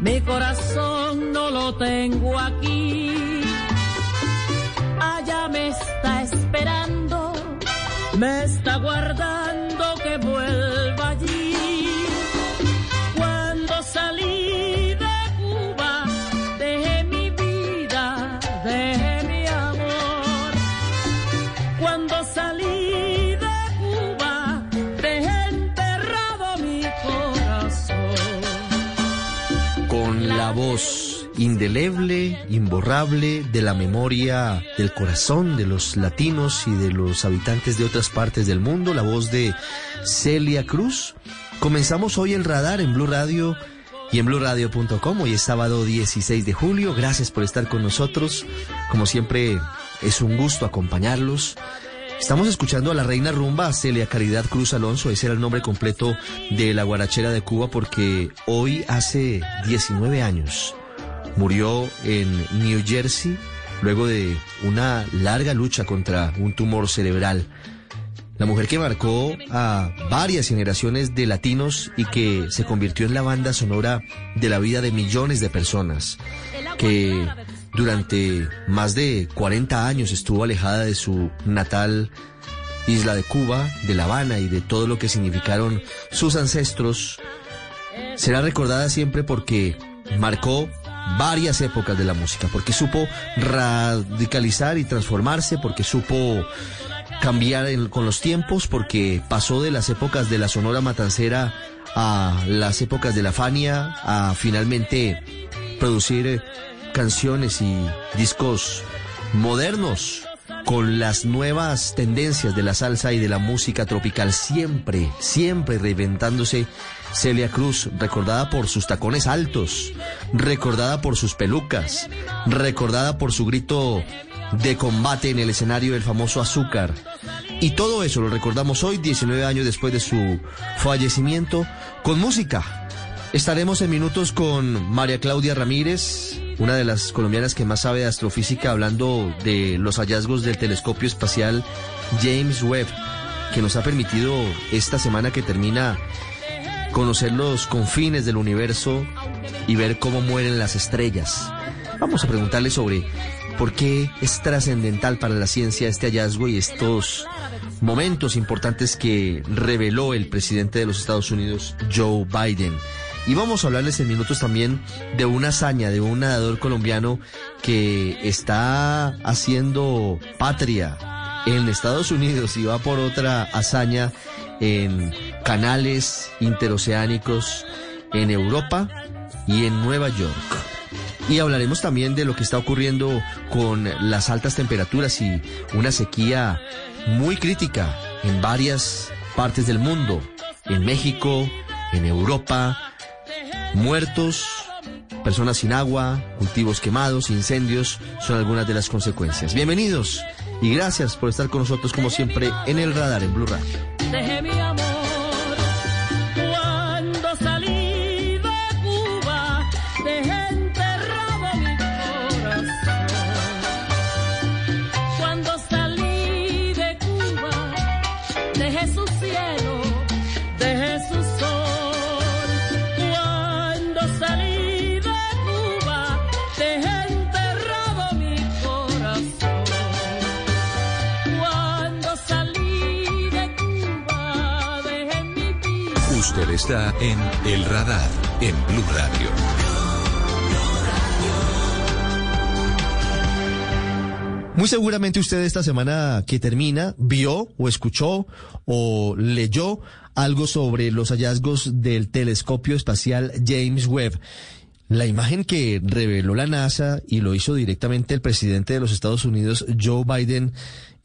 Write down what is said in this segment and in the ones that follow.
Mi corazón no lo tengo aquí. Allá me está esperando, me está guardando indeleble, imborrable de la memoria del corazón de los latinos y de los habitantes de otras partes del mundo, la voz de Celia Cruz. Comenzamos hoy el radar en Blue Radio y en bluradio.com. Hoy es sábado 16 de julio. Gracias por estar con nosotros. Como siempre, es un gusto acompañarlos. Estamos escuchando a la reina rumba, Celia Caridad Cruz Alonso, ese era el nombre completo de la guarachera de Cuba porque hoy hace 19 años murió en New Jersey luego de una larga lucha contra un tumor cerebral. La mujer que marcó a varias generaciones de latinos y que se convirtió en la banda sonora de la vida de millones de personas, que durante más de 40 años estuvo alejada de su natal isla de Cuba, de La Habana y de todo lo que significaron sus ancestros, será recordada siempre porque marcó varias épocas de la música, porque supo radicalizar y transformarse, porque supo cambiar en- con los tiempos, porque pasó de las épocas de la Sonora Matancera a las épocas de la Fania, a finalmente producir eh, canciones y discos modernos con las nuevas tendencias de la salsa y de la música tropical, siempre, siempre reinventándose. Celia Cruz, recordada por sus tacones altos, recordada por sus pelucas, recordada por su grito de combate en el escenario del famoso Azúcar. Y todo eso lo recordamos hoy, 19 años después de su fallecimiento, con música. Estaremos en minutos con María Claudia Ramírez, una de las colombianas que más sabe de astrofísica, hablando de los hallazgos del telescopio espacial James Webb, que nos ha permitido esta semana que termina conocer los confines del universo y ver cómo mueren las estrellas. Vamos a preguntarle sobre por qué es trascendental para la ciencia este hallazgo y estos momentos importantes que reveló el presidente de los Estados Unidos, Joe Biden. Y vamos a hablarles en minutos también de una hazaña de un nadador colombiano que está haciendo patria en Estados Unidos y va por otra hazaña en canales interoceánicos en Europa y en Nueva York. Y hablaremos también de lo que está ocurriendo con las altas temperaturas y una sequía muy crítica en varias partes del mundo, en México, en Europa, muertos, personas sin agua, cultivos quemados, incendios, son algunas de las consecuencias. Bienvenidos y gracias por estar con nosotros como siempre en el radar en Blue Radio. Dejé mi amor. Está en El Radar en Blue Radio. Muy seguramente usted esta semana que termina vio o escuchó o leyó algo sobre los hallazgos del telescopio espacial James Webb. La imagen que reveló la NASA y lo hizo directamente el presidente de los Estados Unidos, Joe Biden,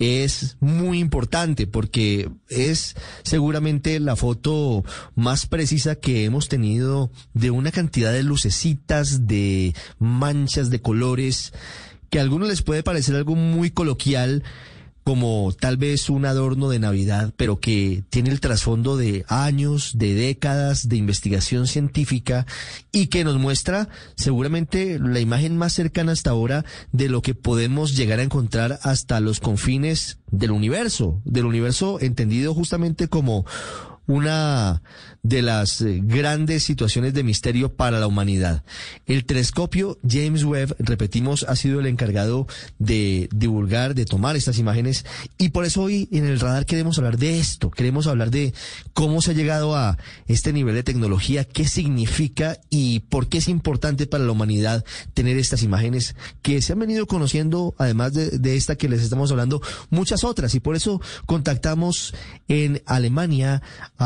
es muy importante porque es seguramente la foto más precisa que hemos tenido de una cantidad de lucecitas, de manchas, de colores, que a algunos les puede parecer algo muy coloquial, como tal vez un adorno de Navidad, pero que tiene el trasfondo de años, de décadas de investigación científica y que nos muestra seguramente la imagen más cercana hasta ahora de lo que podemos llegar a encontrar hasta los confines del universo, del universo entendido justamente como una de las eh, grandes situaciones de misterio para la humanidad. El telescopio James Webb, repetimos, ha sido el encargado de divulgar, de tomar estas imágenes y por eso hoy en el radar queremos hablar de esto, queremos hablar de cómo se ha llegado a este nivel de tecnología, qué significa y por qué es importante para la humanidad tener estas imágenes que se han venido conociendo, además de, de esta que les estamos hablando, muchas otras y por eso contactamos en Alemania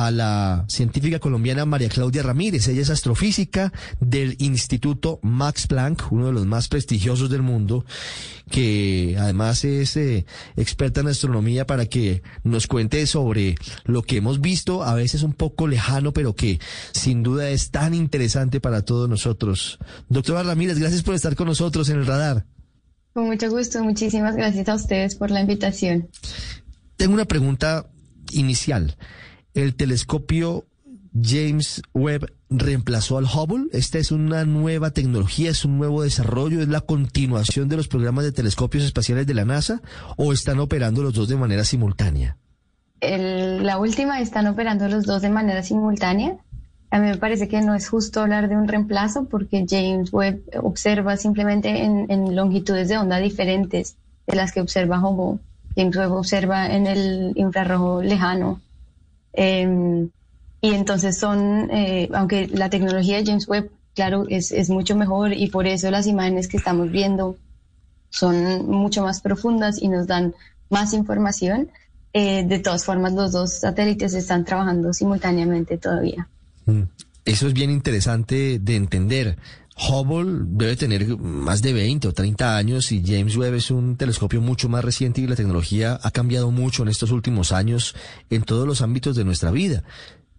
a la científica colombiana María Claudia Ramírez. Ella es astrofísica del Instituto Max Planck, uno de los más prestigiosos del mundo, que además es eh, experta en astronomía para que nos cuente sobre lo que hemos visto, a veces un poco lejano, pero que sin duda es tan interesante para todos nosotros. Doctora Ramírez, gracias por estar con nosotros en el radar. Con mucho gusto, muchísimas gracias a ustedes por la invitación. Tengo una pregunta inicial el telescopio James Webb reemplazó al Hubble. Esta es una nueva tecnología, es un nuevo desarrollo, es la continuación de los programas de telescopios espaciales de la NASA o están operando los dos de manera simultánea. la última están operando los dos de manera simultánea. A mí me parece que no es justo hablar de un reemplazo porque James Webb observa simplemente en, en longitudes de onda diferentes de las que observa Hubble. James Webb observa en el infrarrojo lejano Em, y entonces son, eh, aunque la tecnología de James Webb, claro, es, es mucho mejor y por eso las imágenes que estamos viendo son mucho más profundas y nos dan más información. Eh, de todas formas, los dos satélites están trabajando simultáneamente todavía. Mm. Eso es bien interesante de entender. Hubble debe tener más de 20 o 30 años y James Webb es un telescopio mucho más reciente y la tecnología ha cambiado mucho en estos últimos años en todos los ámbitos de nuestra vida.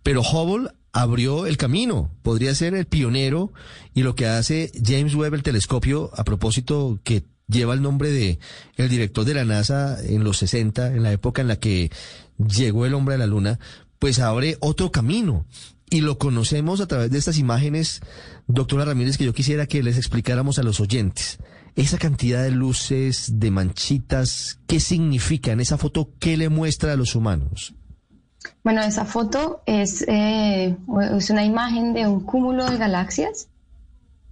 Pero Hubble abrió el camino, podría ser el pionero y lo que hace James Webb el telescopio a propósito que lleva el nombre de el director de la NASA en los 60, en la época en la que llegó el hombre a la luna, pues abre otro camino y lo conocemos a través de estas imágenes, doctora Ramírez, que yo quisiera que les explicáramos a los oyentes. Esa cantidad de luces, de manchitas, ¿qué significa en esa foto? ¿Qué le muestra a los humanos? Bueno, esa foto es, eh, es una imagen de un cúmulo de galaxias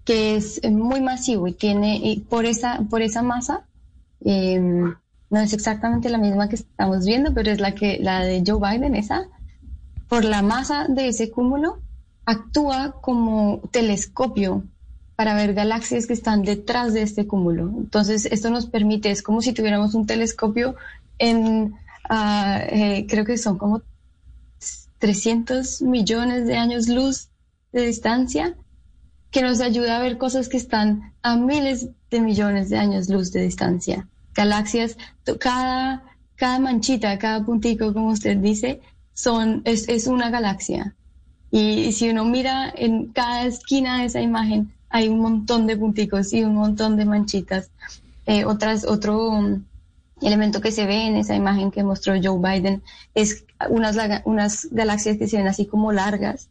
que es muy masivo y tiene, por, esa, por esa masa, em, no es exactamente la misma que estamos viendo, pero es la, que, la de Joe Biden, esa, por la masa de ese cúmulo, actúa como telescopio para ver galaxias que están detrás de este cúmulo. Entonces, esto nos permite, es como si tuviéramos un telescopio en, eh, creo que son como 300 millones de años luz de distancia, que nos ayuda a ver cosas que están a miles de millones de años luz de distancia. Galaxias, cada, cada manchita, cada puntico, como usted dice, son, es, es una galaxia. Y, si uno mira en cada esquina de esa imagen, hay un montón de punticos y un montón de manchitas. Eh, otras, otro um, elemento que se ve en esa imagen que mostró Joe Biden es unas, unas galaxias que se ven así como largas.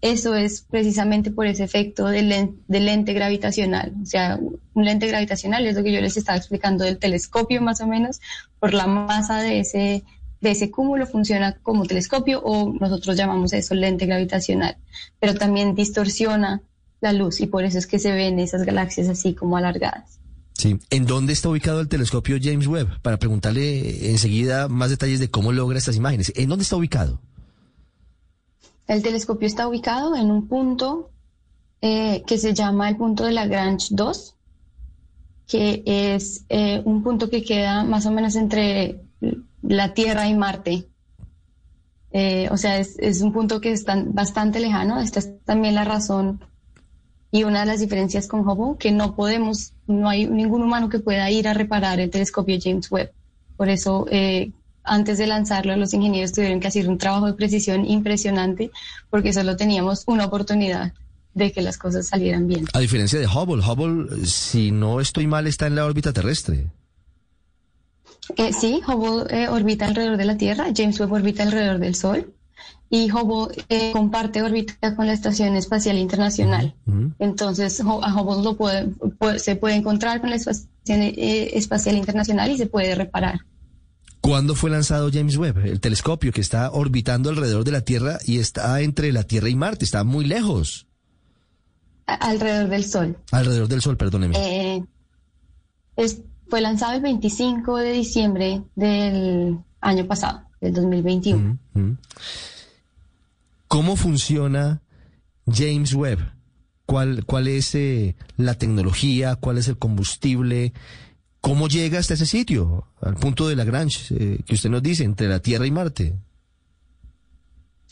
Eso es precisamente por ese efecto del, del, lente gravitacional. O sea, un lente gravitacional es lo que yo les estaba explicando del telescopio más o menos, por la masa de ese, de ese cúmulo funciona como telescopio o nosotros llamamos eso lente gravitacional, pero también distorsiona la luz y por eso es que se ven esas galaxias así como alargadas. Sí. ¿En dónde está ubicado el telescopio James Webb? Para preguntarle enseguida más detalles de cómo logra estas imágenes. ¿En dónde está ubicado? El telescopio está ubicado en un punto eh, que se llama el punto de Lagrange 2, que es eh, un punto que queda más o menos entre la Tierra y Marte. Eh, o sea, es, un punto que está bastante lejano. Esta es también la razón Y una de las diferencias con Hubble, que no podemos, no hay ningún humano que pueda ir a reparar el telescopio James Webb. Por eso, eh, antes de lanzarlo, los ingenieros tuvieron que hacer un trabajo de precisión impresionante, porque solo teníamos una oportunidad de que las cosas salieran bien. A diferencia de Hubble, Hubble, si no estoy mal, está en la órbita terrestre. Eh, sí, Hubble eh, orbita alrededor de la Tierra, James Webb orbita alrededor del Sol y Hubble eh, comparte órbita con la Estación Espacial Internacional. Entonces, a Hubble lo puede, se puede encontrar con la Estación Espacial Internacional y se puede reparar. ¿Cuándo fue lanzado James Webb? El telescopio que está orbitando alrededor de la Tierra y está entre la Tierra y Marte, está muy lejos. alrededor del Sol. Alrededor del Sol, perdóneme. Eh, fue lanzado el 25 de diciembre del año pasado, del 2021. ¿Cómo funciona James Webb? ¿Cuál, cuál es eh, la tecnología? ¿Cuál es el combustible? ¿Cómo llega hasta ese sitio? Al punto de Lagrange, eh, que usted nos dice, entre la Tierra y Marte.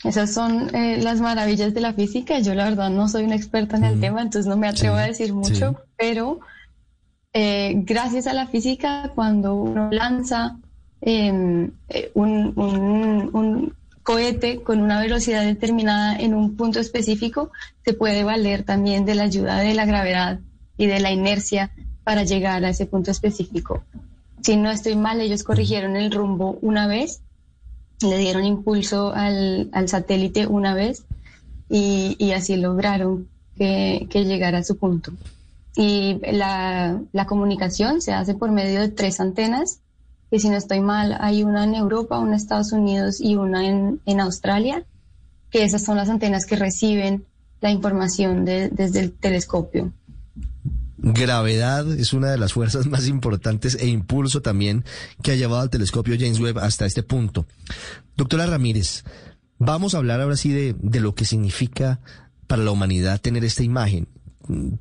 Esas son eh, las maravillas de la física. Yo la verdad no soy una experta en el tema, entonces no me atrevo a decir mucho, pero gracias a la física, cuando uno lanza em, un, cohete con una velocidad determinada en un punto específico, se puede valer también de la ayuda de la gravedad y de la inercia para llegar a ese punto específico. Si no estoy mal, ellos corrigieron el rumbo una vez, le dieron impulso al, satélite una vez y, así lograron que, llegara a su punto. Y la, la comunicación se hace por medio de tres antenas que si no estoy mal, hay una en Europa, una en Estados Unidos y una en, Australia, que esas son las antenas que reciben la información desde el telescopio. Gravedad es una de las fuerzas más importantes e impulso también que ha llevado al telescopio James Webb hasta este punto. Doctora Ramírez, vamos a hablar ahora sí de, de lo que significa para la humanidad tener esta imagen.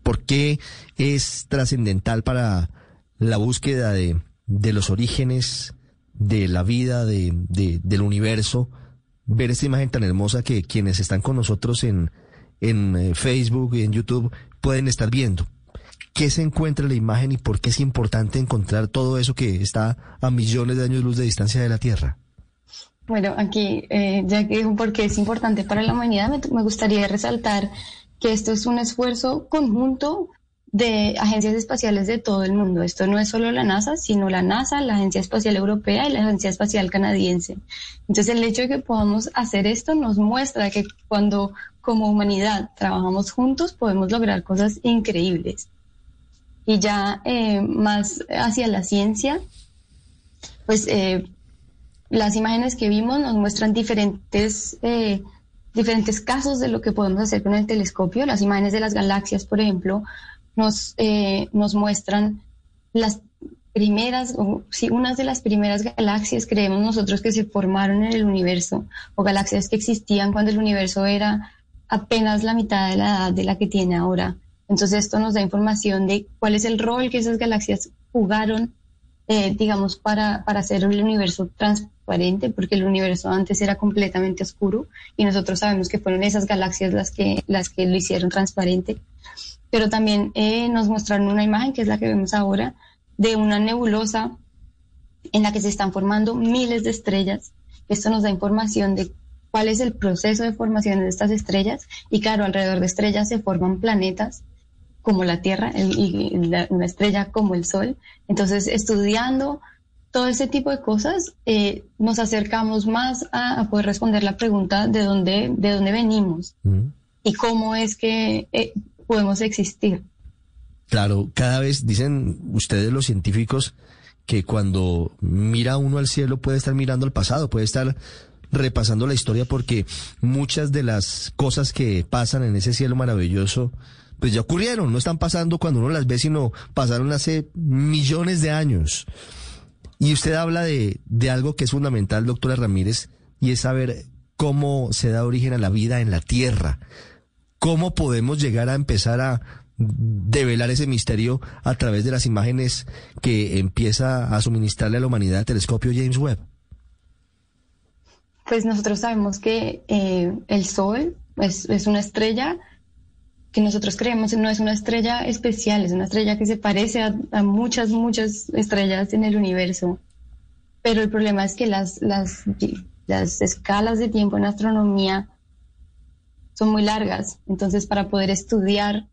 ¿Por qué es trascendental para la búsqueda de, de los orígenes de la vida, de, del universo, ver esta imagen tan hermosa que quienes están con nosotros en, en eh, Facebook y en YouTube pueden estar viendo. ¿Qué se encuentra en la imagen y por qué es importante encontrar todo eso que está a millones de años luz de distancia de la Tierra? Bueno, aquí, eh, ya que dijo por es importante para la humanidad, me gustaría resaltar que esto es un esfuerzo conjunto de agencias espaciales de todo el mundo. Esto no es solo la NASA, sino la NASA, la Agencia Espacial Europea y la Agencia Espacial Canadiense. Entonces el hecho de que podamos hacer esto nos muestra que cuando como humanidad trabajamos juntos podemos lograr cosas increíbles. Y ya eh, más hacia la ciencia, pues eh, las imágenes que vimos nos muestran diferentes, eh, diferentes casos de lo que podemos hacer con el telescopio. Las imágenes de las galaxias, por ejemplo, nos, eh, nos muestran las primeras, o sí, unas de las primeras galaxias, creemos nosotros que se formaron en el universo, o galaxias que existían cuando el universo era apenas la mitad de la edad de la que tiene ahora. Entonces esto nos da información de cuál es el rol que esas galaxias jugaron, eh, digamos, para, para hacer el universo transparente, porque el universo antes era completamente oscuro y nosotros sabemos que fueron esas galaxias las que, las que lo hicieron transparente pero también eh, nos mostraron una imagen, que es la que vemos ahora, de una nebulosa en la que se están formando miles de estrellas. Esto nos da información de cuál es el proceso de formación de estas estrellas y claro, alrededor de estrellas se forman planetas como la Tierra y una estrella como el Sol. Entonces, estudiando todo ese tipo de cosas, eh, nos acercamos más a, poder responder la pregunta de dónde, de dónde venimos mm. y cómo es que eh, podemos existir. Claro, cada vez dicen ustedes los científicos que cuando mira uno al cielo puede estar mirando al pasado, puede estar repasando la historia porque muchas de las cosas que pasan en ese cielo maravilloso pues ya ocurrieron, no están pasando cuando uno las ve, sino pasaron hace millones de años. Y usted habla de, de algo que es fundamental, doctora Ramírez, y es saber cómo se da origen a la vida en la Tierra. ¿Cómo podemos llegar a empezar a develar ese misterio a través de las imágenes que empieza a suministrarle a la humanidad el telescopio James Webb? Pues nosotros sabemos que eh, el Sol es, una estrella que nosotros creemos no es una estrella especial, es una estrella que se parece a, muchas, muchas estrellas en el universo. Pero el problema es que las, las, las escalas de tiempo en astronomía son muy largas. Entonces, para poder estudiar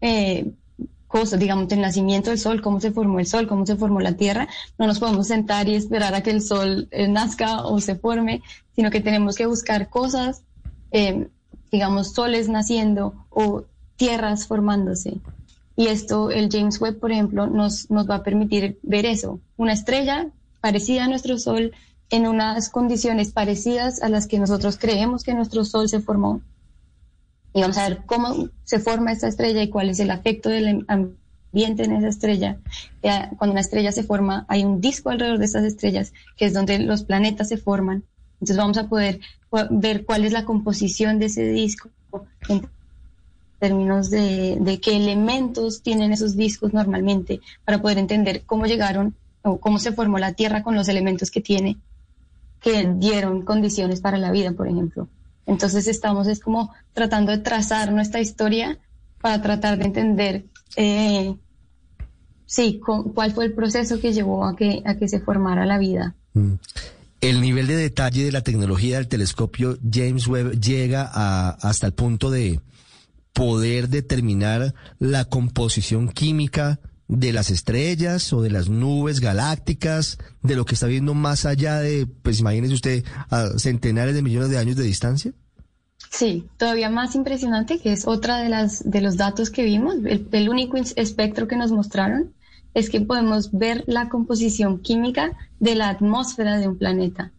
eh, cosas, digamos, el nacimiento del Sol, cómo se formó el Sol, cómo se formó la Tierra, no nos podemos sentar y esperar a que el Sol eh, nazca o se forme, sino que tenemos que buscar cosas, eh, digamos, soles naciendo o tierras formándose. Y esto, el James Webb, por ejemplo, nos, nos va a permitir ver eso, una estrella parecida a nuestro Sol en unas condiciones parecidas a las que nosotros creemos que nuestro Sol se formó y vamos a ver cómo se forma esta estrella y cuál es el afecto del ambiente en esa estrella. Cuando una estrella se forma, hay un disco alrededor de esas estrellas, que es donde los planetas se forman. Entonces vamos a poder ver cuál es la composición de ese disco términos de, de qué elementos tienen esos discos normalmente, para poder entender cómo llegaron o cómo se formó la Tierra con los elementos que tiene, que dieron condiciones para la vida, por ejemplo. Entonces estamos es como tratando de trazar nuestra historia para tratar de entender, eh, sí, cuál fue el proceso que llevó a que, a que se formara la vida. Mm. El nivel de detalle de la tecnología del telescopio James Webb llega a, hasta el punto de poder determinar la composición química de las estrellas o de las nubes galácticas, de lo que está viendo más allá de, pues imagínese usted, a centenares de millones de años de distancia? Sí, todavía más impresionante, que es otra de las de los datos que vimos, el, único espectro que nos mostraron es que podemos ver la composición química de la atmósfera de un planeta.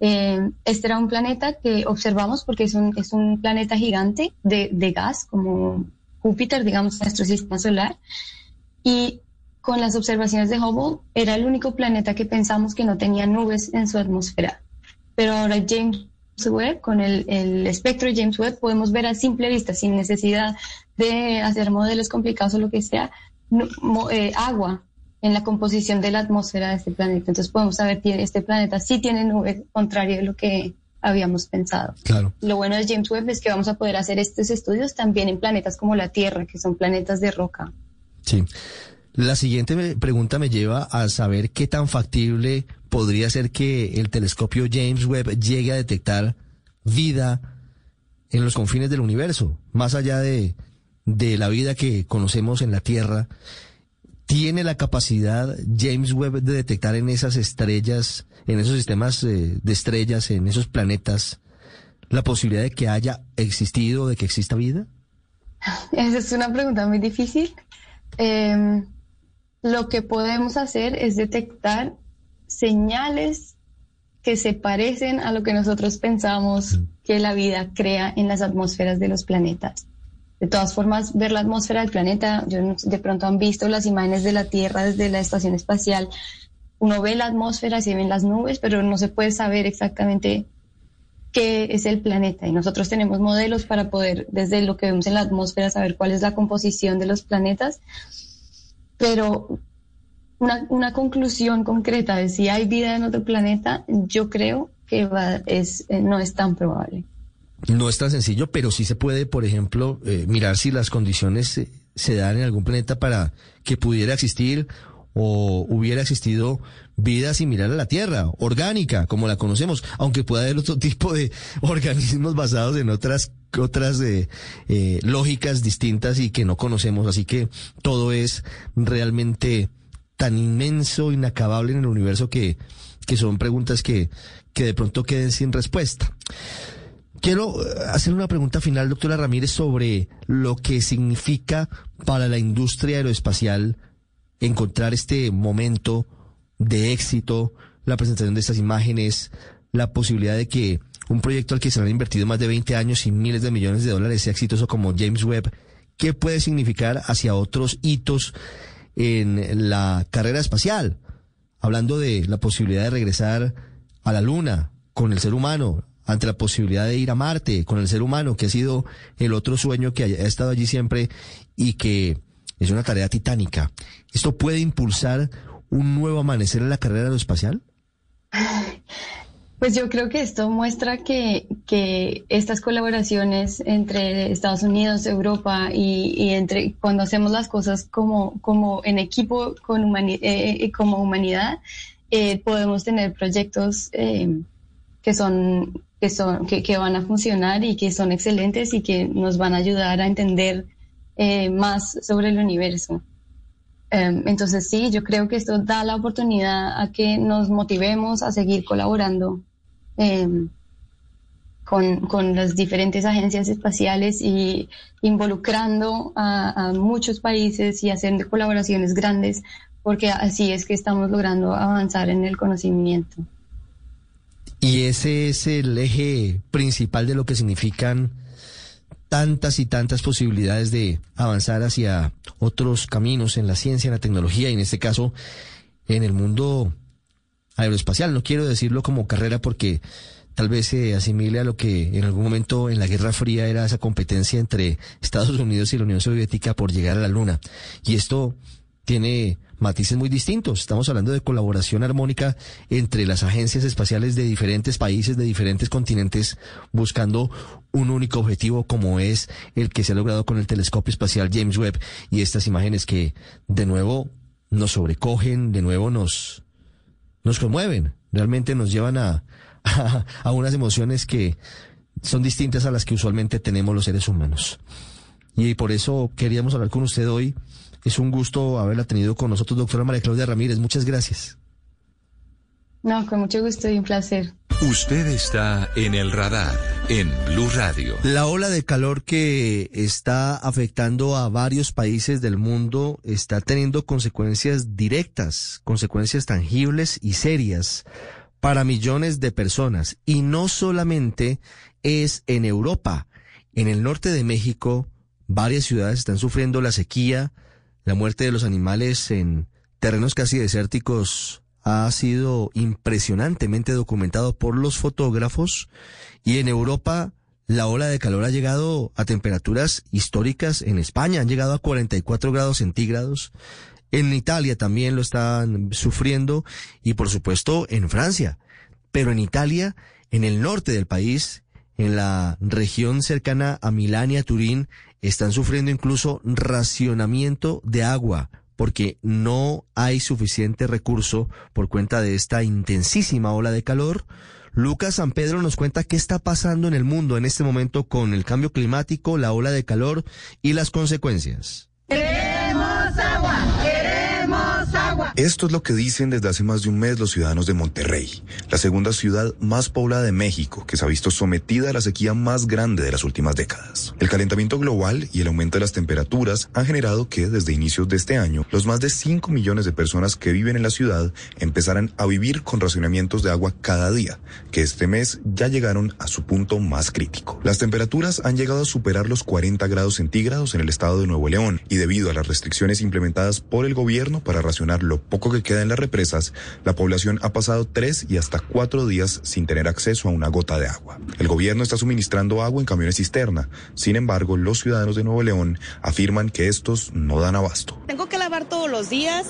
Eh, este era un planeta que observamos porque es un, es un planeta gigante de, de gas, como Júpiter, digamos, nuestro sistema solar, y con las observaciones de Hubble era el único planeta que pensamos que no tenía nubes en su atmósfera. Pero ahora James Webb, con el, espectro de James Webb, podemos ver a simple vista, sin necesidad de hacer modelos complicados o lo que sea, eh, agua en la composición de la atmósfera de este planeta. Entonces podemos saber que este planeta sí tiene nubes, contrario de lo que habíamos pensado. Claro. Lo bueno de James Webb es que vamos a poder hacer estos estudios también en planetas como la Tierra, que son planetas de roca. Sí. La siguiente pregunta me lleva a saber qué tan factible podría ser que el telescopio James Webb llegue a detectar vida en los confines del universo, más allá de, la vida que conocemos en la Tierra. ¿Tiene la capacidad James Webb de detectar en esas estrellas, en esos sistemas eh, de estrellas, en esos planetas, la posibilidad de que haya existido, de que exista vida? Esa es una pregunta muy difícil. Em, lo que podemos hacer es detectar señales que se parecen a lo que nosotros pensamos que la vida crea en las atmósferas de los planetas. De todas formas, ver la atmósfera del planeta, yo de pronto han visto las imágenes de la Tierra desde la estación espacial. Uno ve la atmósfera, se ven las nubes, pero no se puede saber exactamente qué es el planeta. Y nosotros tenemos modelos para poder, desde lo que vemos en la atmósfera, saber cuál es la composición de los planetas. Pero una, una conclusión concreta de si hay vida en otro planeta, yo creo que va, es, eh, no es tan probable. No es tan sencillo, pero sí se puede, por ejemplo, eh, mirar si las condiciones se dan en algún planeta para que pudiera existir o hubiera existido vida similar a la Tierra, orgánica, como la conocemos, aunque pueda haber otro tipo de organismos basados en otras otras eh, eh, lógicas distintas y que no conocemos, así que todo es realmente tan inmenso, inacabable en el universo que, que son preguntas que, que de pronto queden sin respuesta. Quiero eh, hacer una pregunta final, doctora Ramírez, sobre lo que significa para la industria aeroespacial encontrar este momento de éxito, la presentación de estas imágenes, la posibilidad de que un proyecto al que se han invertido más de 20 años y miles de millones de dólares sea exitoso como James Webb, ¿qué puede significar hacia otros hitos en la carrera espacial? Hablando de la posibilidad de regresar a la Luna con el ser humano, ante la posibilidad de ir a Marte con el ser humano, que ha sido el otro sueño que ha estado allí siempre y que es una tarea titánica. ¿Esto puede impulsar un nuevo amanecer en la carrera aeroespacial? Pues yo creo que esto muestra que, que estas colaboraciones entre Estados Unidos, Europa y, entre cuando hacemos las cosas como, como en equipo con eh, eh, como humanidad, eh, podemos tener proyectos que son que son que, que, van a funcionar y que son excelentes y que nos van a ayudar a entender más sobre el universo. Em, entonces sí, yo creo que esto da la oportunidad a que nos motivemos a seguir colaborando Em, con, con, las diferentes agencias espaciales y involucrando a, muchos países y haciendo colaboraciones grandes, porque así es que estamos logrando avanzar en el conocimiento. Y ese es el eje principal de lo que significan tantas y tantas posibilidades de avanzar hacia otros caminos en la ciencia, en la tecnología y en este caso en el mundo aeroespacial. No quiero decirlo como carrera porque tal vez se asimile a lo que en algún momento en la Guerra Fría era esa competencia entre Estados Unidos y la Unión Soviética por llegar a la Luna. Y esto tiene matices muy distintos. Estamos hablando de colaboración armónica entre las agencias espaciales de diferentes países, de diferentes continentes, buscando un único objetivo como es el que se ha logrado con el telescopio espacial James Webb y estas imágenes que de nuevo nos sobrecogen, de nuevo nos, nos conmueven, realmente nos llevan a, a, unas emociones que son distintas a las que usualmente tenemos los seres humanos. Y por eso queríamos hablar con usted hoy. Es un gusto haberla tenido con nosotros, doctora María Claudia Ramírez. Muchas gracias. No, con mucho gusto y un placer. Usted está en el radar en Blue Radio. La ola de calor que está afectando a varios países del mundo está teniendo consecuencias directas, consecuencias tangibles y serias para millones de personas. Y no solamente es en Europa. En el norte de México, varias ciudades están sufriendo la sequía, la muerte de los animales en terrenos casi desérticos ha sido impresionantemente documentado por los fotógrafos y en Europa la ola de calor ha llegado a temperaturas históricas en España, han llegado a 44 grados centígrados, en Italia también lo están sufriendo y por supuesto en Francia. Pero en Italia, en el norte del país, en la región cercana a Milán y a Turín, están sufriendo incluso racionamiento de agua porque no hay suficiente recurso por cuenta de esta intensísima ola de calor. Lucas San Pedro nos cuenta qué está pasando en el mundo en este momento con el cambio climático, la ola de calor y las consecuencias. Queremos agua, queremos agua. Esto es lo que dicen desde hace más de un mes los ciudadanos de Monterrey, la segunda ciudad más poblada de México, que se ha visto sometida a la sequía más grande de las últimas décadas. El calentamiento global y el aumento de las temperaturas han generado que, desde inicios de este año, los más de 5 millones de personas que viven en la ciudad empezaran a vivir con racionamientos de agua cada día, que este mes ya llegaron a su punto más crítico. Las temperaturas han llegado a superar los 40 grados centígrados en el estado de Nuevo León y debido a las restricciones implementadas por el gobierno para racionar lo poco que queda en las represas, la población ha pasado tres y hasta cuatro días sin tener acceso a una gota de agua. El gobierno está suministrando agua en camiones cisterna. Sin embargo, los ciudadanos de Nuevo León afirman que estos no dan abasto. Tengo que lavar todos los días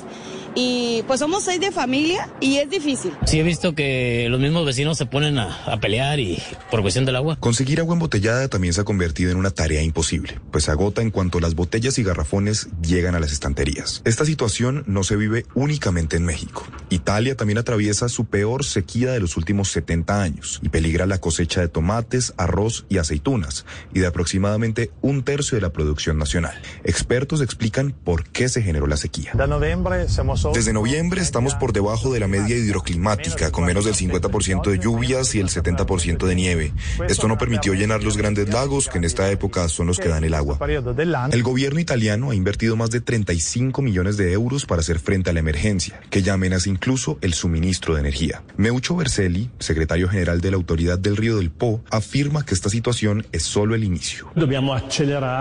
y pues somos seis de familia y es difícil. Sí he visto que los mismos vecinos se ponen a, a, pelear y por cuestión del agua. Conseguir agua embotellada también se ha convertido en una tarea imposible, pues se agota en cuanto las botellas y garrafones llegan a las estanterías. Esta situación no se vive únicamente en México. Italia también atraviesa su peor sequía de los últimos 70 años y peligra la cosecha de tomates, arroz y aceitunas y de aproximadamente un tercio de la producción nacional. Expertos explican por qué se generó la sequía. Desde noviembre estamos por debajo de la media hidroclimática, con menos del 50% de lluvias y el 70% de nieve. Esto no permitió llenar los grandes lagos, que en esta época son los que dan el agua. El gobierno italiano ha invertido más de 35 millones de euros para hacer frente a la emergencia, que ya amenaza incluso el suministro de energía. Meucho Berselli, secretario general de la Autoridad del Río del Po, afirma que esta situación es solo el inicio.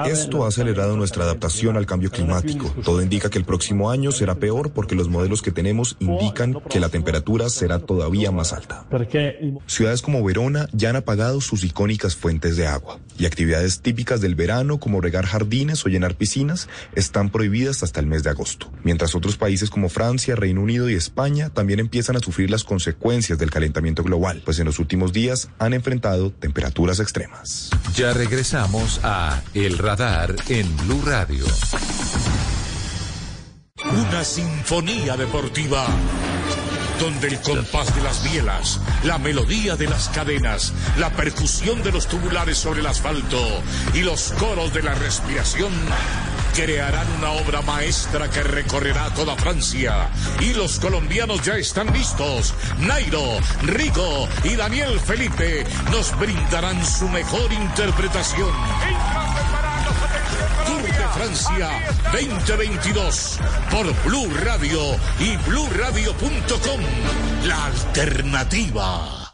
Esto ha acelerado nuestra adaptación al cambio climático. Todo indica que el próximo año será peor porque los modelos que tenemos indican que la temperatura será todavía más alta. Ciudades como Verona ya han apagado sus icónicas fuentes de agua y actividades típicas del verano como regar jardines o llenar piscinas están prohibidas hasta el mes de agosto, mientras otros países como Francia, Reino Unido y España España también empiezan a sufrir las consecuencias del calentamiento global, pues en los últimos días han enfrentado temperaturas extremas. Ya regresamos a El Radar en Blue Radio. Una sinfonía deportiva donde el compás de las bielas, la melodía de las cadenas, la percusión de los tubulares sobre el asfalto y los coros de la respiración crearán una obra maestra que recorrerá toda Francia. Y los colombianos ya están listos. Nairo, Rico y Daniel Felipe nos brindarán su mejor interpretación. Francia 2022 por Blue Radio y bluradio.com. La alternativa.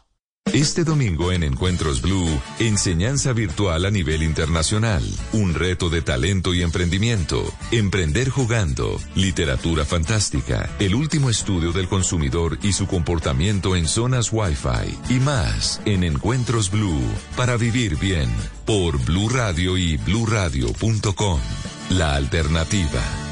Este domingo en Encuentros Blue, enseñanza virtual a nivel internacional, un reto de talento y emprendimiento, emprender jugando, literatura fantástica, el último estudio del consumidor y su comportamiento en zonas Wi-Fi. Y más en Encuentros Blue. Para vivir bien. Por Blue Radio y bluradio.com. La alternativa.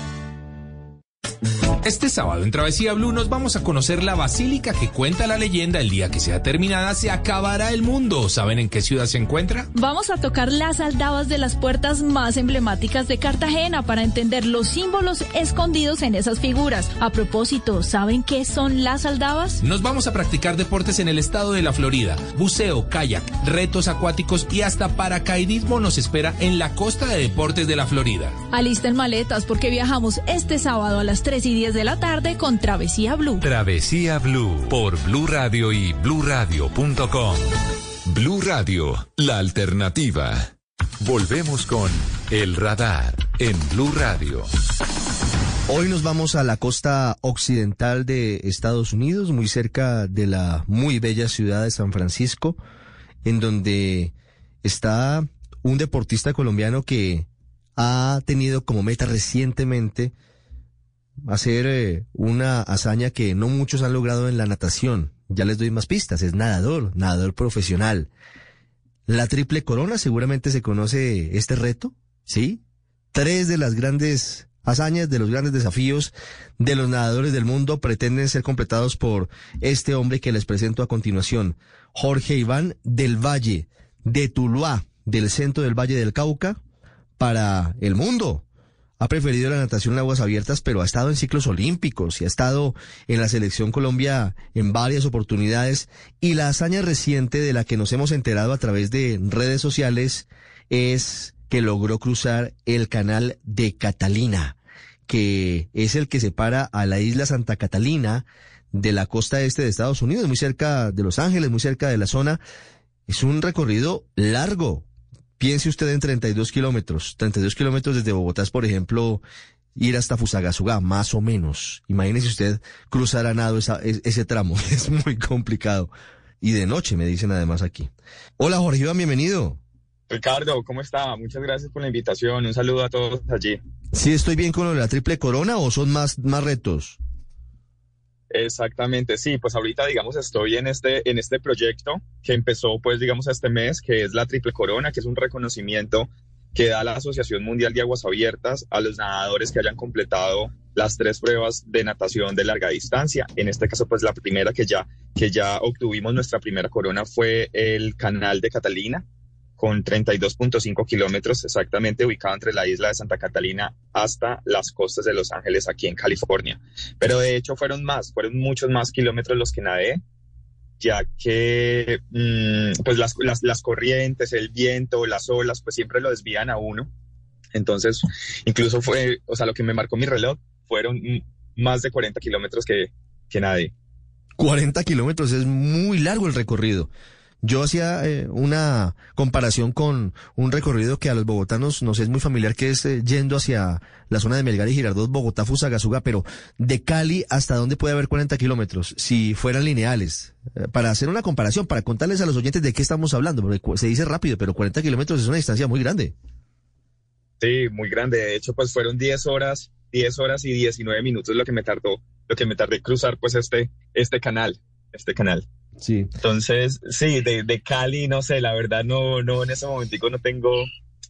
Este sábado en Travesía Blue nos vamos a conocer la basílica que cuenta la leyenda el día que sea terminada se acabará el mundo. ¿Saben en qué ciudad se encuentra? Vamos a tocar las aldabas de las puertas más emblemáticas de Cartagena para entender los símbolos escondidos en esas figuras. A propósito, ¿saben qué son las aldabas? Nos vamos a practicar deportes en el estado de la Florida. Buceo, kayak, retos acuáticos y hasta paracaidismo nos espera en la costa de deportes de la Florida. Alisten maletas porque viajamos este sábado a las 3 y 10 de la tarde con Travesía Blue. Travesía Blue por Blue Radio y bluradio.com. Blue Radio, la alternativa. Volvemos con El Radar en Blue Radio. Hoy nos vamos a la costa occidental de Estados Unidos, muy cerca de la muy bella ciudad de San Francisco, en donde está un deportista colombiano que ha tenido como meta recientemente hacer eh, una hazaña que no muchos han logrado en la natación. Ya les doy más pistas, es nadador, nadador profesional. La triple corona, seguramente se conoce este reto, ¿sí? Tres de las grandes hazañas, de los grandes desafíos de los nadadores del mundo pretenden ser completados por este hombre que les presento a continuación. Jorge Iván del Valle, de Tuluá, del centro del Valle del Cauca, para el mundo ha preferido la natación en aguas abiertas, pero ha estado en ciclos olímpicos y ha estado en la selección Colombia en varias oportunidades. Y la hazaña reciente de la que nos hemos enterado a través de redes sociales es que logró cruzar el canal de Catalina, que es el que separa a la isla Santa Catalina de la costa este de Estados Unidos, muy cerca de Los Ángeles, muy cerca de la zona. Es un recorrido largo, Piense usted en 32 kilómetros. 32 kilómetros desde Bogotá es, por ejemplo, ir hasta Fusagasugá, más o menos. Imagínese usted cruzar a nado ese tramo. Es muy complicado. Y de noche, me dicen además aquí. Hola, Jorge Iván, bienvenido. Ricardo, ¿cómo está? Muchas gracias por la invitación. Un saludo a todos allí. ¿Sí estoy bien con la triple corona o son más, más retos? Exactamente, sí, pues ahorita digamos estoy en este, en este proyecto que empezó pues digamos este mes, que es la Triple Corona, que es un reconocimiento que da la Asociación Mundial de Aguas Abiertas a los nadadores que hayan completado las tres pruebas de natación de larga distancia. En este caso, pues la primera que ya, que ya obtuvimos nuestra primera corona fue el canal de Catalina, con 32.5 kilómetros exactamente ubicado entre la isla de Santa Catalina hasta las costas de Los Ángeles aquí en California. Pero de hecho fueron más, fueron muchos más kilómetros los que nadé, ya que mm, pues las, las, corrientes, el viento, las olas, pues siempre lo desvían a uno. Entonces, incluso fue, o sea, lo que me marcó mi reloj fueron más de 40 kilómetros que, que nadé. 40 kilómetros es muy largo el recorrido. Yo hacía eh, una comparación con un recorrido que a los bogotanos nos es muy familiar, que es eh, yendo hacia la zona de Melgar y Girardot, Bogotá, Fusagasugá, pero de Cali hasta dónde puede haber 40 kilómetros, si fueran lineales. Eh, para hacer una comparación, para contarles a los oyentes de qué estamos hablando, porque se dice rápido, pero 40 kilómetros es una distancia muy grande. Sí, muy grande. De hecho, pues fueron 10 horas, 10 horas y 19 minutos lo que me tardó, lo que me tardé cruzar pues este, este canal, este canal. Sí. Entonces, sí, de, de, Cali, no sé, la verdad no, no, en ese momentico no tengo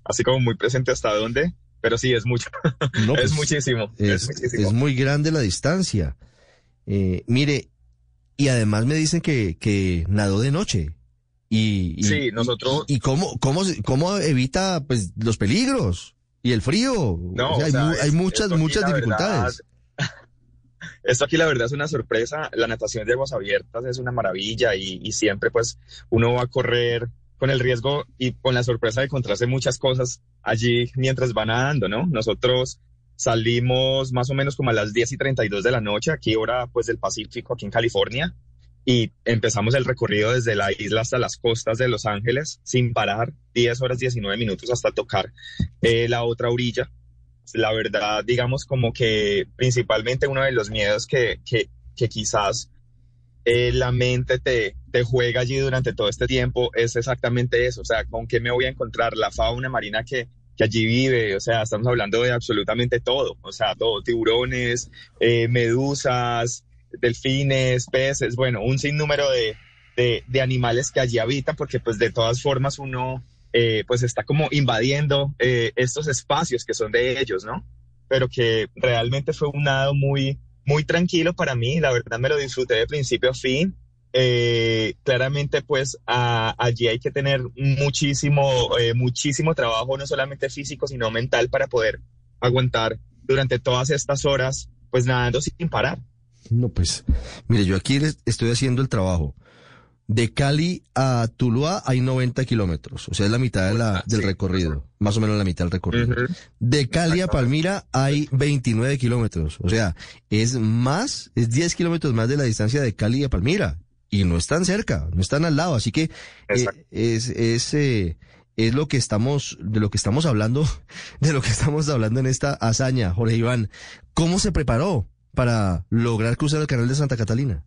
así como muy presente hasta dónde, pero sí, es mucho. es, pues, muchísimo, es, muchísimo. Es muy grande la distancia. Eh, mire, y además me dicen que, que nadó de noche. Y, y- Sí, nosotros- ¿Y, y cómo, cómo, cómo evita pues los peligros y el frío? No, O sea, o hay, sea, mu- hay es- muchas, muchas dificultades. Esto aquí la verdad es una sorpresa. La natación de aguas abiertas es una maravilla y, siempre pues uno va a correr con el riesgo y con la sorpresa de encontrarse muchas cosas allí mientras va nadando, ¿no? Nosotros salimos más o menos como a las 10 y 32 de la noche, aquí hora pues del Pacífico, aquí en California, y empezamos el recorrido desde la isla hasta las costas de Los Ángeles sin parar, 10 horas 19 minutos hasta tocar eh, la otra orilla la verdad, digamos como que principalmente uno de los miedos que, que, que quizás eh, la mente te, te juega allí durante todo este tiempo es exactamente eso, o sea, con qué me voy a encontrar la fauna marina que, que allí vive, o sea, estamos hablando de absolutamente todo, o sea, todo, tiburones, eh, medusas, delfines, peces, bueno, un sinnúmero de, de, de animales que allí habitan, porque pues de todas formas uno eh, pues está como invadiendo eh, estos espacios que son de ellos, ¿no? Pero que realmente fue un nado muy, muy tranquilo para mí, la verdad me lo disfruté de principio a fin. Eh, claramente pues allí hay que tener muchísimo, eh, muchísimo trabajo, no solamente físico, sino mental para poder aguantar durante todas estas horas pues nadando sin parar. No, pues, mire, yo aquí estoy haciendo el trabajo. De Cali a Tuluá hay 90 kilómetros, o sea, es la mitad de la, del recorrido, más o menos la mitad del recorrido. De Cali a Palmira hay 29 kilómetros, o sea, es más, es 10 kilómetros más de la distancia de Cali a Palmira, y no están cerca, no están al lado, así que eh, es, es, eh, es lo que estamos, de lo que estamos hablando, de lo que estamos hablando en esta hazaña, Jorge Iván. ¿Cómo se preparó para lograr cruzar el canal de Santa Catalina?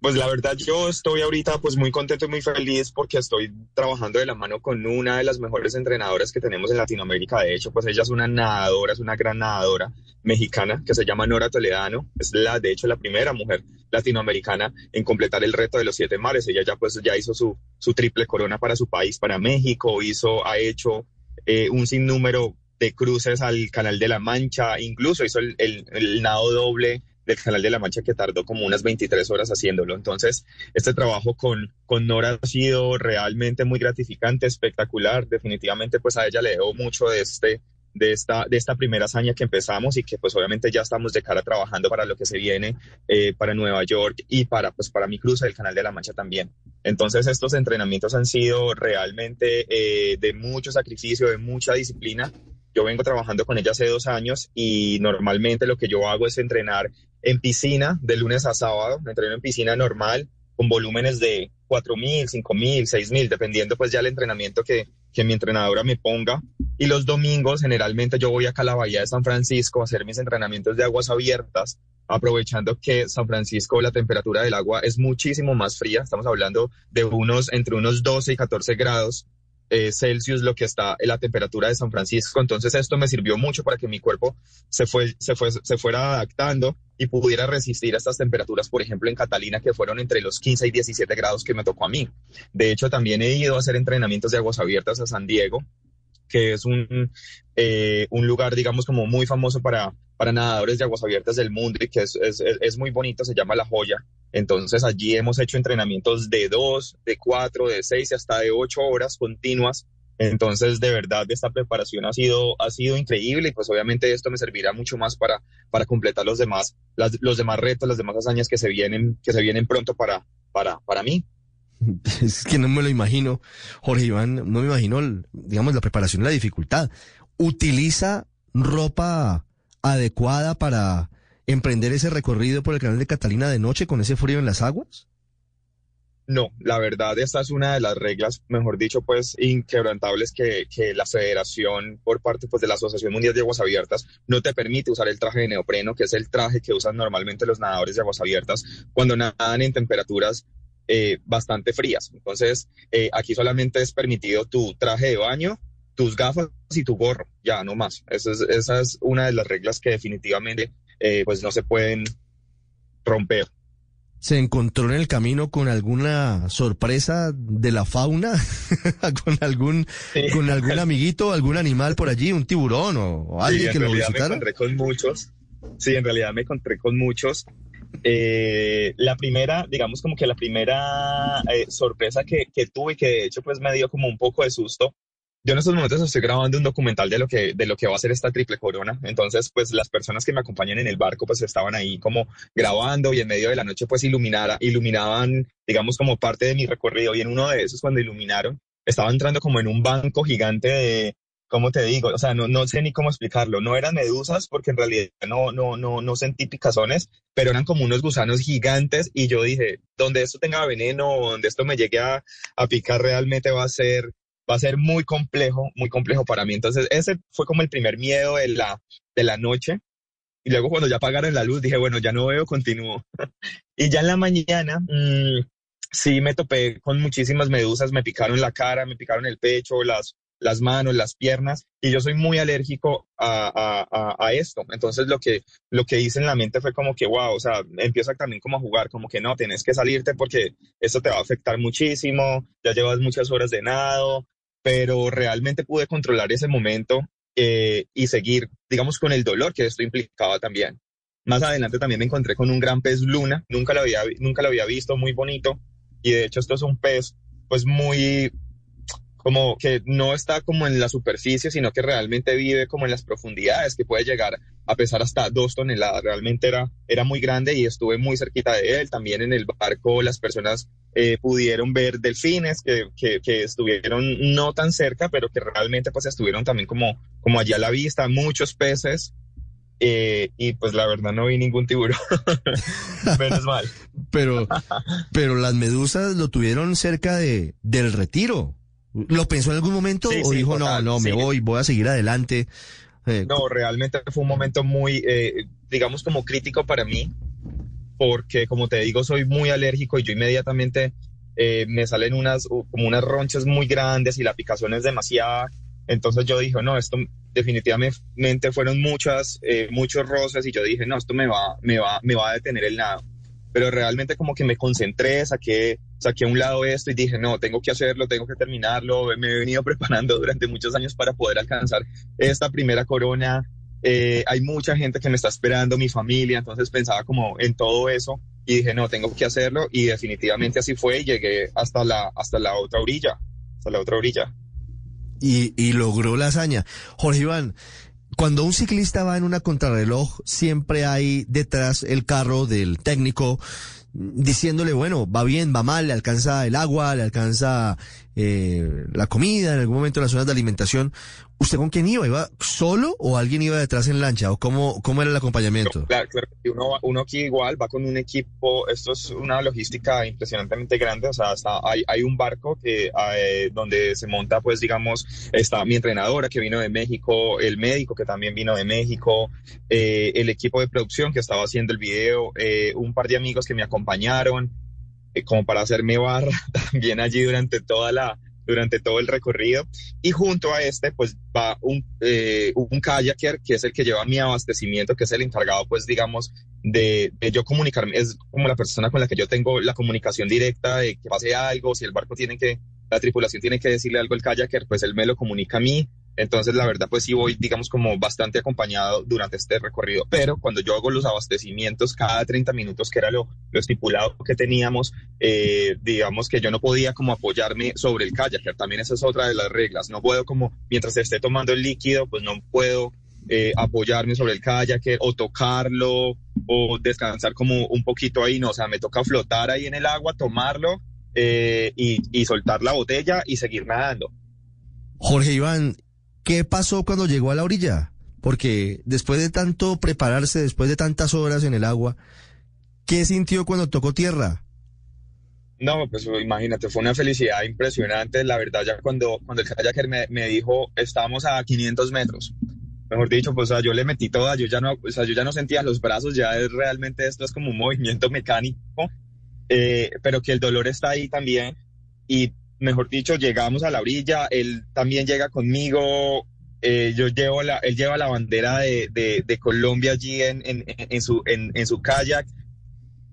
Pues la verdad yo estoy ahorita pues muy contento y muy feliz porque estoy trabajando de la mano con una de las mejores entrenadoras que tenemos en Latinoamérica. De hecho, pues ella es una nadadora, es una gran nadadora mexicana que se llama Nora Toledano. Es la, de hecho, la primera mujer latinoamericana en completar el reto de los siete mares. Ella ya pues ya hizo su, su triple corona para su país, para México, hizo, ha hecho eh, un sinnúmero de cruces al Canal de la Mancha, incluso hizo el, el, el nado doble del Canal de la Mancha que tardó como unas 23 horas haciéndolo. Entonces, este trabajo con, con Nora ha sido realmente muy gratificante, espectacular. Definitivamente, pues a ella le debo mucho de este de esta, de esta primera hazaña que empezamos y que pues obviamente ya estamos de cara trabajando para lo que se viene eh, para Nueva York y para pues para mi cruce del Canal de la Mancha también. Entonces estos entrenamientos han sido realmente eh, de mucho sacrificio, de mucha disciplina. Yo vengo trabajando con ella hace dos años y normalmente lo que yo hago es entrenar en piscina de lunes a sábado, entreno en piscina normal con volúmenes de 4.000, 5.000, 6.000, dependiendo pues ya el entrenamiento que, que mi entrenadora me ponga. Y los domingos generalmente yo voy acá a la Bahía de San Francisco a hacer mis entrenamientos de aguas abiertas, aprovechando que San Francisco la temperatura del agua es muchísimo más fría, estamos hablando de unos entre unos 12 y 14 grados eh, Celsius lo que está en la temperatura de San Francisco. Entonces esto me sirvió mucho para que mi cuerpo se, fue, se, fue, se fuera adaptando y pudiera resistir a estas temperaturas, por ejemplo, en Catalina, que fueron entre los 15 y 17 grados que me tocó a mí. De hecho, también he ido a hacer entrenamientos de aguas abiertas a San Diego, que es un, eh, un lugar, digamos, como muy famoso para, para nadadores de aguas abiertas del mundo y que es, es, es muy bonito, se llama La Joya. Entonces allí hemos hecho entrenamientos de dos, de cuatro, de seis y hasta de ocho horas continuas. Entonces, de verdad, esta preparación ha sido, ha sido increíble y pues obviamente esto me servirá mucho más para, para completar los demás, las, los demás retos, las demás hazañas que se vienen, que se vienen pronto para, para, para mí. Es que no me lo imagino, Jorge Iván, no me imagino, digamos, la preparación y la dificultad. ¿Utiliza ropa adecuada para emprender ese recorrido por el canal de Catalina de noche con ese frío en las aguas? No, la verdad, esta es una de las reglas, mejor dicho, pues inquebrantables que, la federación por parte pues, de la Asociación Mundial de Aguas Abiertas no te permite usar el traje de neopreno, que es el traje que usan normalmente los nadadores de aguas abiertas cuando nadan en temperaturas eh, bastante frías. Entonces, eh, aquí solamente es permitido tu traje de baño, tus gafas y tu gorro, ya no más. Esa es, esa es una de las reglas que definitivamente eh, pues no se pueden romper. ¿Se encontró en el camino con alguna sorpresa de la fauna? ¿Con algún sí. con algún amiguito, algún animal por allí, un tiburón o, alguien sí, que lo visitara? visitara? Me encontré con muchos. Sí, en realidad me encontré con muchos. Eh, la primera, digamos como que la primera eh, sorpresa que, que tuve, que de hecho pues me dio como un poco de susto, yo en estos momentos estoy grabando un documental de lo que de lo que va a ser esta triple corona. Entonces, pues las personas que me acompañan en el barco pues estaban ahí como grabando y en medio de la noche pues iluminara, iluminaban, digamos como parte de mi recorrido y en uno de esos cuando iluminaron estaba entrando como en un banco gigante de ¿cómo te digo? O sea, no, no sé ni cómo explicarlo. No eran medusas porque en realidad no, no, no, no sentí picazones, pero eran como unos gusanos gigantes y yo dije, donde esto tenga veneno, donde esto me llegue a, a picar realmente va a ser va a ser muy complejo, muy complejo para mí. Entonces, ese fue como el primer miedo de la, de la noche. Y luego cuando ya apagaron la luz, dije, bueno, ya no veo, continúo. y ya en la mañana, mmm, sí me topé con muchísimas medusas, me picaron la cara, me picaron el pecho, las, las manos, las piernas, y yo soy muy alérgico a, a, a, esto. Entonces lo que, lo que hice en la mente fue como que, wow, o sea, empieza también como a jugar, como que no, tienes que salirte porque esto te va a afectar muchísimo, ya llevas muchas horas de nado, pero realmente pude controlar ese momento eh, y seguir, digamos, con el dolor que esto implicaba también. Más adelante también me encontré con un gran pez luna, nunca lo había, nunca lo había visto, muy bonito, y de hecho esto es un pez pues muy como que no está como en la superficie, sino que realmente vive como en las profundidades, que puede llegar a pesar hasta dos toneladas. Realmente era, era muy grande y estuve muy cerquita de él. También en el barco las personas eh, pudieron ver delfines que, que, estuvieron no tan cerca, pero que realmente pues estuvieron también como, como allí a la vista, muchos peces. Eh, y pues la verdad no vi ningún tiburón. Menos mal. pero, pero las medusas lo tuvieron cerca de, del retiro. ¿Lo pensó en algún momento Sí, o sí, dijo, total, no, no, me sí. voy, voy a seguir adelante? Eh, No, realmente fue un momento muy, eh, digamos, como crítico para mí, porque como te digo, soy muy alérgico y yo inmediatamente eh, me salen unas, como unas ronchas muy grandes y la picazón es demasiada. Entonces yo dije, no, esto definitivamente fueron muchas, muchos roces y yo dije, no, esto me va, me va, me va a detener el nado. Pero realmente como que me concentré, saqué, saqué a un lado esto y dije, no, tengo que hacerlo, tengo que terminarlo. Me he venido preparando durante muchos años para poder alcanzar esta primera corona. Eh, hay mucha gente que me está esperando, mi familia, entonces pensaba como en todo eso y dije, no, tengo que hacerlo y definitivamente así fue y llegué hasta la, hasta la otra orilla, hasta la otra orilla. y, y logró la hazaña. Jorge Iván, cuando un ciclista va en una contrarreloj, siempre hay detrás el carro del técnico diciéndole, bueno, va bien, va mal, le alcanza el agua, le alcanza eh, la comida, en algún momento las zonas de alimentación. ¿Usted con quién iba? ¿Iba solo o alguien iba detrás en lancha? ¿O cómo, cómo era el acompañamiento? Claro, claro, uno, uno aquí igual va con un equipo, esto es una logística impresionantemente grande, o sea, hasta hay, hay un barco que eh, donde se monta, pues digamos, está mi entrenadora que vino de México, el médico que también vino de México, eh, el equipo de producción que estaba haciendo el video, eh, un par de amigos que me acompañaron, como para hacerme barra también allí durante toda la durante todo el recorrido. Y junto a este pues va un, eh, un kayaker que es el que lleva mi abastecimiento que es el encargado pues digamos de, de yo comunicarme es como la persona con la que yo tengo la comunicación directa de que pase algo si el barco tiene que la tripulación tiene que decirle algo al kayaker pues él me lo comunica a mí entonces, la verdad, pues sí voy, digamos, como bastante acompañado durante este recorrido. Pero cuando yo hago los abastecimientos cada 30 minutos, que era lo, lo estipulado que teníamos, eh, digamos que yo no podía como apoyarme sobre el kayak. También esa es otra de las reglas. No puedo como, mientras esté tomando el líquido, pues no puedo eh, apoyarme sobre el kayak o tocarlo o descansar como un poquito ahí. No, o sea, me toca flotar ahí en el agua, tomarlo eh, y, y soltar la botella y seguir nadando. Jorge Iván, ¿qué pasó cuando llegó a la orilla? Porque después de tanto prepararse, después de tantas horas en el agua, ¿qué sintió cuando tocó tierra? No, pues imagínate, fue una felicidad impresionante. La verdad, ya cuando, cuando el kayaker me, me dijo, estamos a 500 metros, mejor dicho, pues yo le metí toda, yo ya no, o sea, yo ya no sentía los brazos, ya es, realmente esto es como un movimiento mecánico, eh, pero que el dolor está ahí también. Y mejor dicho, llegamos a la orilla, él también llega conmigo, eh, yo llevo la, él lleva la bandera de, de, Colombia allí en, en, su, en su kayak.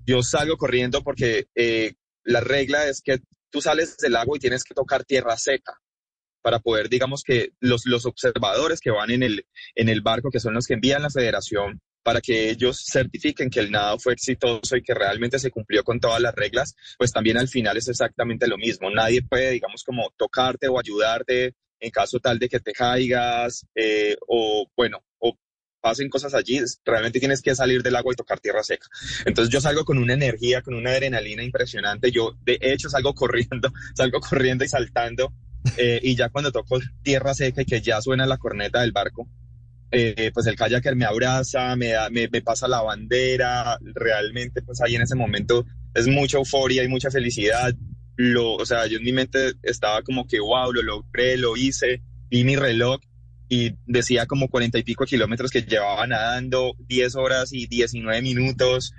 Yo salgo corriendo porque eh, la regla es que tú sales del agua y tienes que tocar tierra seca para poder, digamos que los, los observadores que van en el, en el barco, que son los que envían la federación, para que ellos certifiquen que el nado fue exitoso y que realmente se cumplió con todas las reglas, pues también al final es exactamente lo mismo. Nadie puede, digamos, como tocarte o ayudarte en caso tal de que te caigas eh, o, bueno, o pasen cosas allí, realmente tienes que salir del agua y tocar tierra seca. Entonces yo salgo con una energía, con una adrenalina impresionante. Yo, de hecho, salgo corriendo, salgo corriendo y saltando. Eh, y ya cuando toco tierra seca y que ya suena la corneta del barco, eh, pues el kayaker me abraza, me, da, me, pasa la bandera, realmente pues ahí en ese momento es mucha euforia y mucha felicidad. Lo, o sea, yo en mi mente estaba como que, wow, lo logré, lo hice, vi mi reloj y decía como cuarenta y pico kilómetros que llevaba nadando, 10 horas y 19 minutos.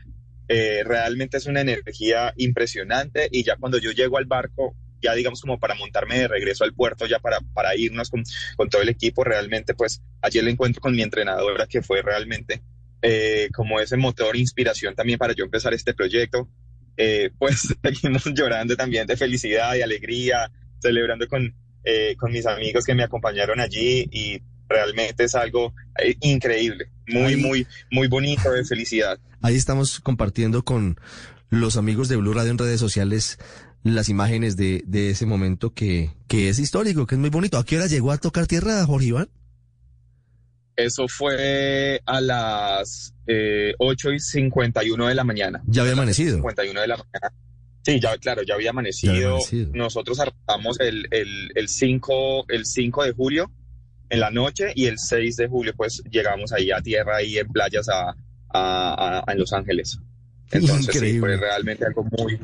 Eh, realmente es una energía impresionante y ya cuando yo llego al barco, ya digamos como para montarme de regreso al puerto, ya para, para irnos con, con todo el equipo, realmente pues ayer le encuentro con mi entrenadora que fue realmente eh, como ese motor, inspiración también para yo empezar este proyecto. Eh, pues seguimos llorando también de felicidad y alegría, celebrando con, eh, con mis amigos que me acompañaron allí y realmente es algo increíble, muy, muy, muy bonito de felicidad. Ahí estamos compartiendo con los amigos de Blue Radio en redes sociales las imágenes de, de ese momento que, que es histórico, que es muy bonito. ¿A qué hora llegó a tocar tierra, Jorge Iván? Eso fue a las eh, 8 y 51 de la mañana. Ya había amanecido. 51 de la mañana. Sí, ya, claro, ya había amanecido. Ya había amanecido. Nosotros arrancamos el, el, el, 5, el 5 de julio en la noche y el 6 de julio pues llegamos ahí a tierra, ahí en playas a, a, a en Los Ángeles. Entonces Increíble. sí, fue realmente algo muy,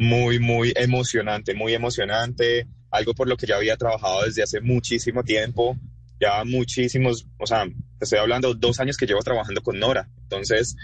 muy, muy emocionante, muy emocionante, algo por lo que ya había trabajado desde hace muchísimo tiempo, ya muchísimos, o sea, estoy hablando dos años que llevo trabajando con Nora. Entonces,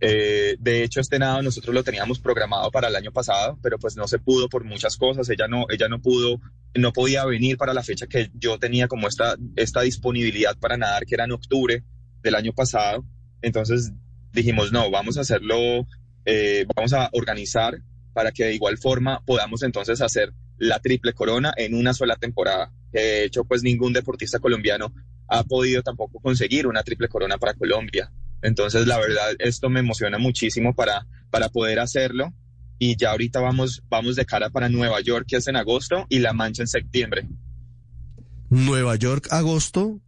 eh, de hecho, este nado nosotros lo teníamos programado para el año pasado, pero pues no se pudo por muchas cosas. Ella no, ella no pudo, no podía venir para la fecha que yo tenía como esta, esta disponibilidad para nadar, que era en octubre del año pasado. Entonces dijimos, no, vamos a hacerlo, eh, vamos a organizar para que de igual forma podamos entonces hacer la triple corona en una sola temporada. De hecho, pues ningún deportista colombiano ha podido tampoco conseguir una triple corona para Colombia. Entonces, la verdad, esto me emociona muchísimo para, para poder hacerlo. Y ya ahorita vamos, vamos de cara para Nueva York, que es en agosto, y La Mancha en septiembre. Nueva York, agosto,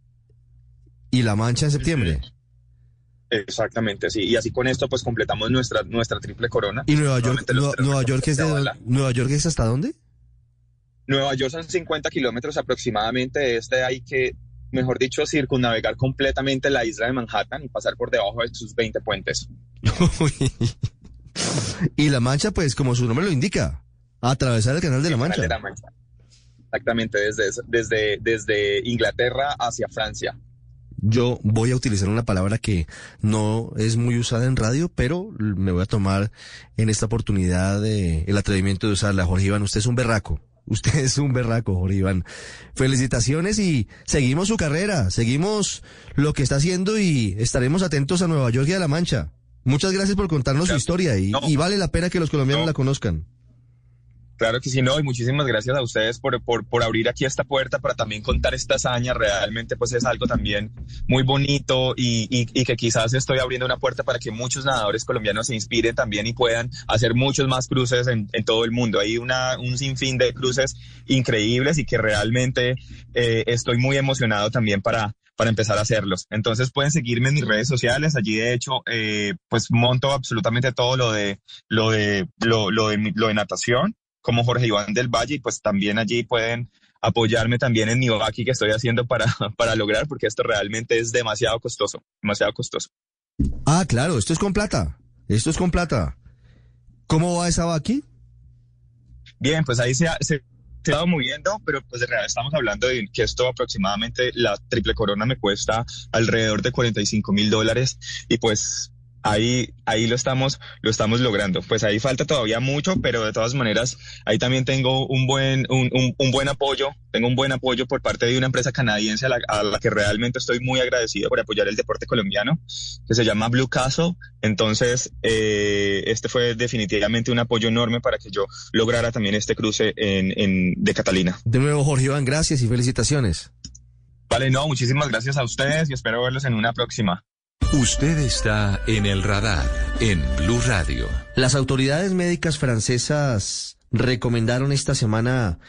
y La Mancha en septiembre. Exactamente, sí. Y así con esto, pues completamos nuestra, nuestra triple corona. ¿Y Nueva York, Nueva, Nueva York es de, Nueva York es hasta dónde? Nueva York son 50 kilómetros aproximadamente. Este hay que, mejor dicho, circunnavegar completamente la isla de Manhattan y pasar por debajo de sus 20 puentes. y la Mancha, pues, como su nombre lo indica, atravesar el Canal de la Mancha. De la Mancha. Exactamente, desde, desde, desde Inglaterra hacia Francia. Yo voy a utilizar una palabra que no es muy usada en radio, pero me voy a tomar en esta oportunidad de, el atrevimiento de usarla. Jorge Iván, usted es un berraco. Usted es un berraco, Jorge Iván. Felicitaciones y seguimos su carrera, seguimos lo que está haciendo y estaremos atentos a Nueva York y a La Mancha. Muchas gracias por contarnos su historia y, no. y, vale la pena que los colombianos no. la conozcan. Claro que sí, no, y muchísimas gracias a ustedes por, por, por, abrir aquí esta puerta para también contar esta hazaña. Realmente, pues es algo también muy bonito y, y, y, que quizás estoy abriendo una puerta para que muchos nadadores colombianos se inspiren también y puedan hacer muchos más cruces en, en todo el mundo. Hay una, un sinfín de cruces increíbles y que realmente eh, estoy muy emocionado también para, para empezar a hacerlos. Entonces pueden seguirme en mis redes sociales. Allí de hecho, eh, pues monto absolutamente todo lo de lo de lo, lo de lo de natación como Jorge Iván del Valle y pues también allí pueden apoyarme también en mi vaki que estoy haciendo para, para lograr porque esto realmente es demasiado costoso, demasiado costoso. Ah, claro, esto es con plata, esto es con plata. ¿Cómo va esa vaki? Bien, pues ahí se ha, se, se ha estado moviendo, pero pues de realidad estamos hablando de que esto aproximadamente, la triple corona me cuesta alrededor de 45 mil dólares y pues ahí, ahí lo estamos, lo estamos logrando. Pues ahí falta todavía mucho, pero de todas maneras, ahí también tengo un buen, un, un, un buen apoyo, tengo un buen apoyo por parte de una empresa canadiense a la, a la, que realmente estoy muy agradecido por apoyar el deporte colombiano, que se llama Blue Castle. Entonces, eh, este fue definitivamente un apoyo enorme para que yo lograra también este cruce en, en, de Catalina. De nuevo, Jorge Iván, gracias y felicitaciones. Vale, no, muchísimas gracias a ustedes y espero verlos en una próxima. Usted está en el radar en Blue Radio. Las autoridades médicas francesas recomendaron esta semana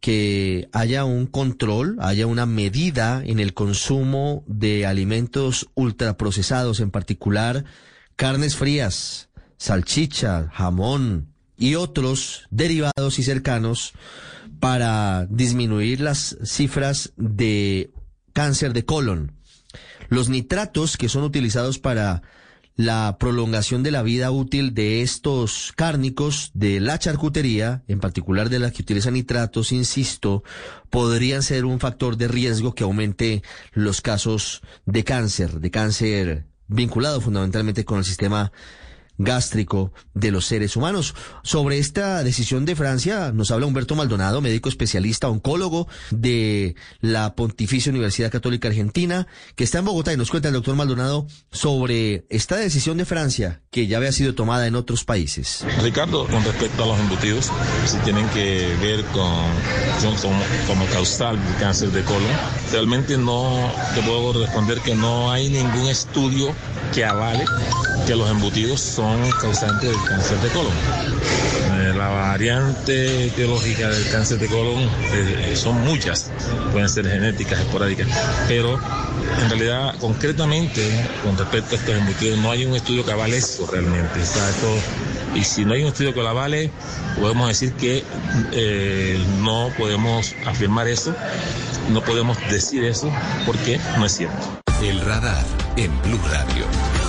que haya un control, haya una medida en el consumo de alimentos ultraprocesados, en particular carnes frías, salchicha, jamón y otros derivados y cercanos para disminuir las cifras de cáncer de colon. Los nitratos que son utilizados para la prolongación de la vida útil de estos cárnicos de la charcutería, en particular de las que utilizan nitratos, insisto, podrían ser un factor de riesgo que aumente los casos de cáncer, de cáncer vinculado fundamentalmente con el sistema gástrico de los seres humanos. Sobre esta decisión de Francia nos habla Humberto Maldonado, médico especialista, oncólogo de la Pontificia Universidad Católica Argentina, que está en Bogotá y nos cuenta el doctor Maldonado sobre esta decisión de Francia que ya había sido tomada en otros países. Ricardo, con respecto a los embutidos, si tienen que ver con, como, como causal del cáncer de colon, realmente no te puedo responder que no hay ningún estudio que avale que los embutidos son causantes del cáncer de colon. Eh, la variante etiológica del cáncer de colon eh, son muchas, pueden ser genéticas, esporádicas, pero en realidad, concretamente, con respecto a estos embutidos, no hay un estudio que avale eso realmente. y si no hay un estudio que lo avale, podemos decir que eh, no podemos afirmar eso, no podemos decir eso, porque no es cierto. El radar en Blue Radio.